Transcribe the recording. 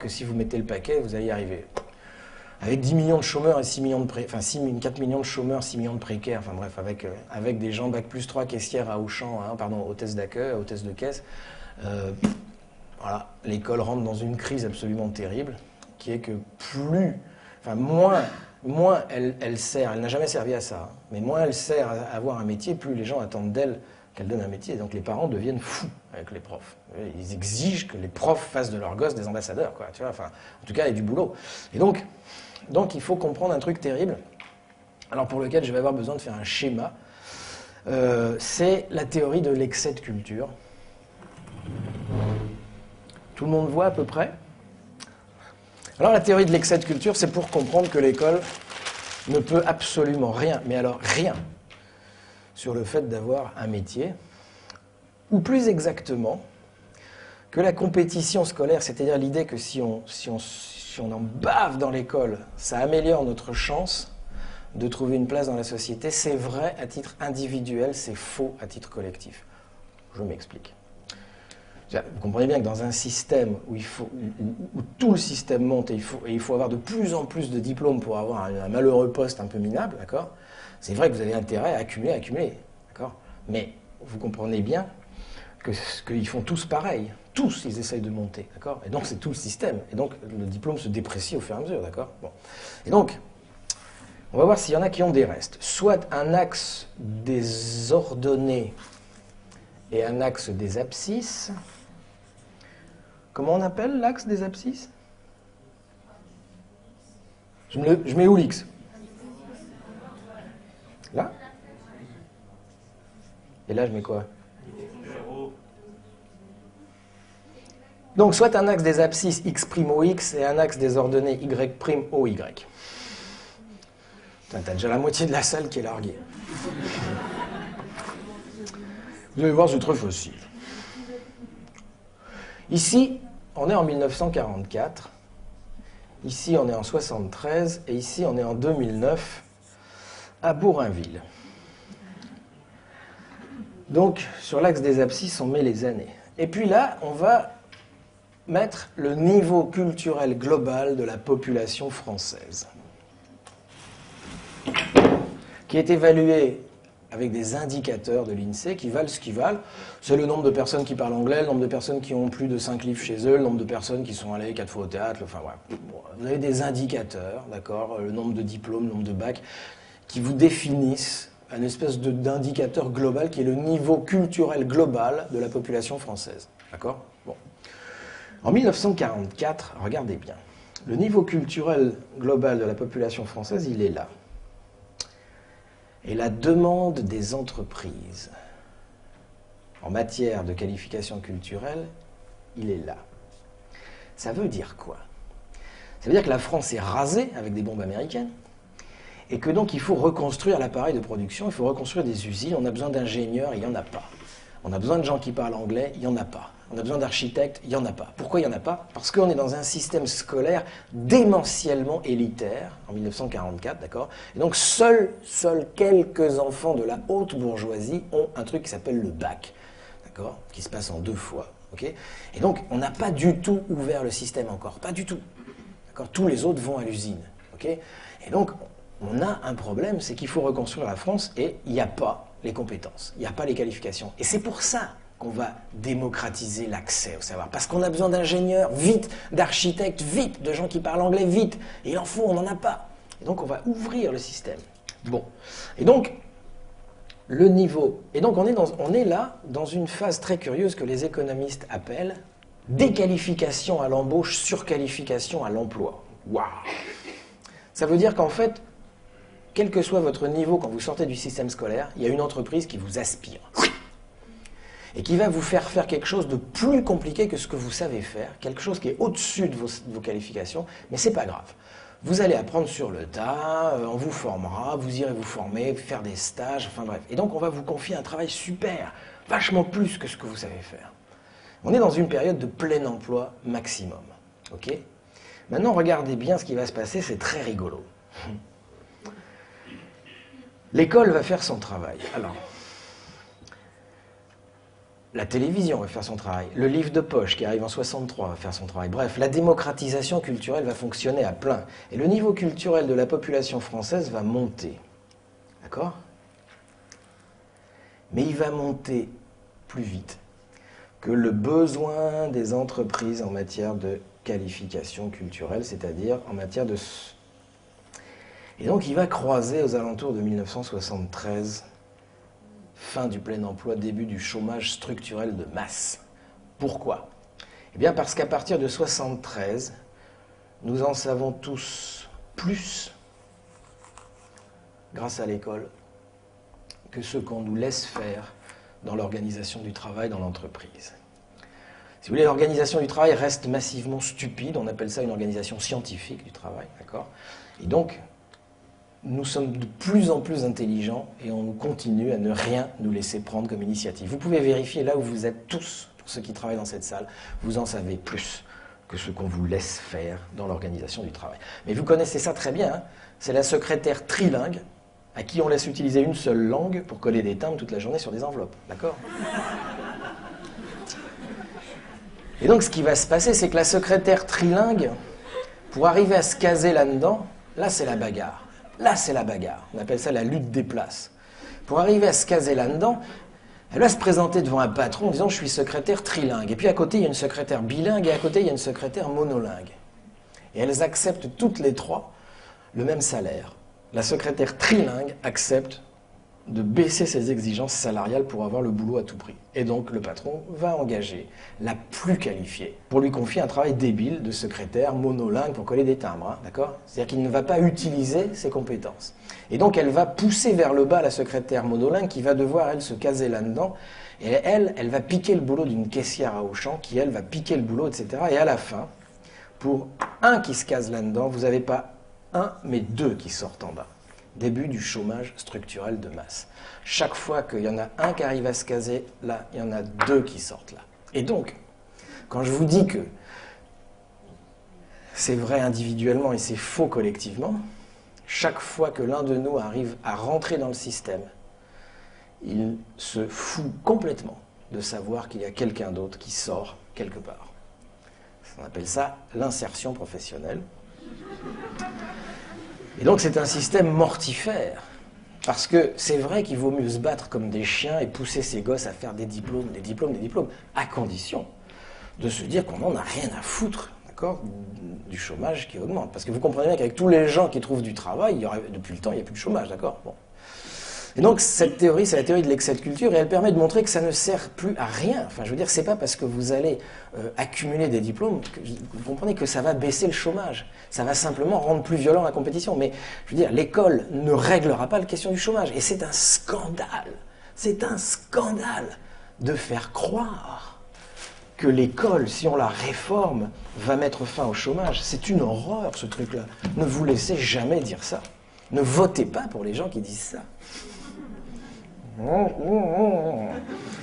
que si vous mettez le paquet, vous allez y arriver. Avec 10 millions de chômeurs et 6 millions de pré... enfin 6, 4 millions de chômeurs, 6 millions de précaires, enfin bref, avec, euh, avec des gens bac plus 3 caissières à Auchan, hein, pardon, hôtesse d'accueil, hôtesse de caisse, euh, voilà, l'école rentre dans une crise absolument terrible, qui est que plus, enfin moins, moins elle, elle sert, elle n'a jamais servi à ça, hein, mais moins elle sert à avoir un métier, plus les gens attendent d'elle qu'elle donne un métier. Et donc les parents deviennent fous avec les profs. Ils exigent que les profs fassent de leurs gosses des ambassadeurs, quoi. En tout cas, il y a du boulot. Et donc, donc il faut comprendre un truc terrible, alors pour lequel je vais avoir besoin de faire un schéma. Euh, c'est la théorie de l'excès de culture. Tout le monde voit à peu près? Alors la théorie de l'excès de culture, c'est pour comprendre que l'école ne peut absolument rien, mais alors rien, sur le fait d'avoir un métier, ou plus exactement, que la compétition scolaire, c'est-à-dire l'idée que si on, si, on, si on en bave dans l'école, ça améliore notre chance de trouver une place dans la société, c'est vrai à titre individuel, c'est faux à titre collectif. Je m'explique. Vous comprenez bien que dans un système où, tout le système monte et il, faut, avoir de plus en plus de diplômes pour avoir un, un malheureux poste un peu minable, d'accord? C'est vrai que vous avez intérêt à accumuler, accumuler, d'accord? Mais vous comprenez bien qu'ils font tous pareil. Tous, ils essayent de monter, d'accord? Et donc, c'est tout le système. Et donc, le diplôme se déprécie au fur et à mesure, d'accord? Bon. Et donc, on va voir s'il y en a qui ont des restes. Soit un axe désordonné et un axe des abscisses. Comment on appelle l'axe des abscisses? Je, me, je mets où l'X? Là? Et là, je mets quoi? Donc, soit un axe des abscisses x' o x et un axe des ordonnées y' o y. T'as déjà la moitié de la salle qui est larguée. Vous allez voir, c'est très facile. Ici, on est en 1944. Ici, on est en 73. Et ici, on est en 2009 à Bourrainville. Donc, sur l'axe des abscisses, on met les années. Et puis là, on va mettre le niveau culturel global de la population française, qui est évalué avec des indicateurs de l'INSEE qui valent ce qu'ils valent. C'est le nombre de personnes qui parlent anglais, le nombre de personnes qui ont plus de 5 livres chez eux, le nombre de personnes qui sont allées 4 fois au théâtre, enfin voilà. Vous avez des indicateurs, d'accord, le nombre de diplômes, le nombre de bacs, qui vous définissent un espèce d'indicateur global qui est le niveau culturel global de la population française. D'accord? Bon. En 1944, regardez bien, le niveau culturel global de la population française, il est là. Et la demande des entreprises en matière de qualification culturelle, il est là. Ça veut dire quoi? Ça veut dire que la France est rasée avec des bombes américaines et que donc il faut reconstruire l'appareil de production, il faut reconstruire des usines, on a besoin d'ingénieurs, il n'y en a pas. On a besoin de gens qui parlent anglais, il n'y en a pas. On a besoin d'architectes, il n'y en a pas. Pourquoi il n'y en a pas? Parce qu'on est dans un système scolaire démentiellement élitaire, en 1944, d'accord? Et donc seuls, seuls quelques enfants de la haute bourgeoisie ont un truc qui s'appelle le bac, d'accord? Qui se passe en deux fois, ok? Et donc on n'a pas du tout ouvert le système encore, pas du tout. D'accord? Tous les autres vont à l'usine, ok? Et donc on a un problème, c'est qu'il faut reconstruire la France et il n'y a pas les compétences, il n'y a pas les qualifications. Et c'est pour ça qu'on va démocratiser l'accès au savoir. Parce qu'on a besoin d'ingénieurs, vite, d'architectes, vite, de gens qui parlent anglais, vite. Et il en faut, on n'en a pas. Et donc on va ouvrir le système. Bon. Et donc, le niveau. Et donc on est, on est là dans une phase très curieuse que les économistes appellent déqualification à l'embauche, surqualification à l'emploi. Waouh Ça veut dire qu'en fait, quel que soit votre niveau quand vous sortez du système scolaire, il y a une entreprise qui vous aspire et qui va vous faire faire quelque chose de plus compliqué que ce que vous savez faire, quelque chose qui est au-dessus de vos, qualifications, mais c'est pas grave. Vous allez apprendre sur le tas, euh, on vous formera, vous irez vous former, faire des stages, enfin bref. Et donc on va vous confier un travail super, vachement plus que ce que vous savez faire. On est dans une période de plein emploi maximum. Ok? Maintenant, regardez bien ce qui va se passer, c'est très rigolo. L'école va faire son travail. Alors, la télévision va faire son travail, le livre de poche qui arrive en 63 va faire son travail. Bref, la démocratisation culturelle va fonctionner à plein. Et le niveau culturel de la population française va monter. D'accord? Mais il va monter plus vite que le besoin des entreprises en matière de qualification culturelle, c'est-à-dire en matière de... Et donc il va croiser aux alentours de 1973 fin du plein emploi, début du chômage structurel de masse. Pourquoi? Eh bien parce qu'à partir de 1973, nous en savons tous plus, grâce à l'école, que ce qu'on nous laisse faire dans l'organisation du travail dans l'entreprise. Si vous voulez, l'organisation du travail reste massivement stupide, on appelle ça une organisation scientifique du travail, d'accord? Et donc, nous sommes de plus en plus intelligents et on continue à ne rien nous laisser prendre comme initiative. Vous pouvez vérifier là où vous êtes tous, pour ceux qui travaillent dans cette salle, vous en savez plus que ce qu'on vous laisse faire dans l'organisation du travail. Mais vous connaissez ça très bien, hein. c'est la secrétaire trilingue à qui on laisse utiliser une seule langue pour coller des timbres toute la journée sur des enveloppes. D'accord? Et donc ce qui va se passer, c'est que la secrétaire trilingue, pour arriver à se caser là-dedans, là c'est la bagarre. Là, c'est la bagarre. On appelle ça la lutte des places. Pour arriver à se caser là-dedans, elle va se présenter devant un patron en disant Je suis secrétaire trilingue. Et puis à côté, il y a une secrétaire bilingue et à côté, il y a une secrétaire monolingue. Et elles acceptent toutes les trois le même salaire. La secrétaire trilingue accepte de baisser ses exigences salariales pour avoir le boulot à tout prix. Et donc le patron va engager la plus qualifiée pour lui confier un travail débile de secrétaire monolingue pour coller des timbres, hein, d'accord? C'est-à-dire qu'il ne va pas utiliser ses compétences. Et donc elle va pousser vers le bas la secrétaire monolingue qui va devoir, elle, se caser là-dedans. Et elle, elle va piquer le boulot d'une caissière à Auchan qui, elle, va piquer le boulot, etc. Et à la fin, pour un qui se case là-dedans, vous n'avez pas un, mais deux qui sortent en bas début du chômage structurel de masse. Chaque fois qu'il y en a un qui arrive à se caser, là, il y en a deux qui sortent là. Et donc, quand je vous dis que c'est vrai individuellement et c'est faux collectivement, chaque fois que l'un de nous arrive à rentrer dans le système, il se fout complètement de savoir qu'il y a quelqu'un d'autre qui sort quelque part. On appelle ça l'insertion professionnelle. Et donc c'est un système mortifère. Parce que c'est vrai qu'il vaut mieux se battre comme des chiens et pousser ses gosses à faire des diplômes, des diplômes, des diplômes, à condition de se dire qu'on n'en a rien à foutre, du chômage qui augmente. Parce que vous comprenez bien qu'avec tous les gens qui trouvent du travail, il y depuis le temps, il n'y a plus de chômage, d'accord? Et donc cette théorie, c'est la théorie de l'excès de culture, et elle permet de montrer que ça ne sert plus à rien. Enfin, je veux dire, c'est pas parce que vous allez euh, accumuler des diplômes que vous comprenez que ça va baisser le chômage. Ça va simplement rendre plus violent la compétition. Mais je veux dire, l'école ne réglera pas la question du chômage. Et c'est un scandale. C'est un scandale de faire croire que l'école, si on la réforme, va mettre fin au chômage. C'est une horreur, ce truc-là. Ne vous laissez jamais dire ça. Ne votez pas pour les gens qui disent ça. 응, 응, 응.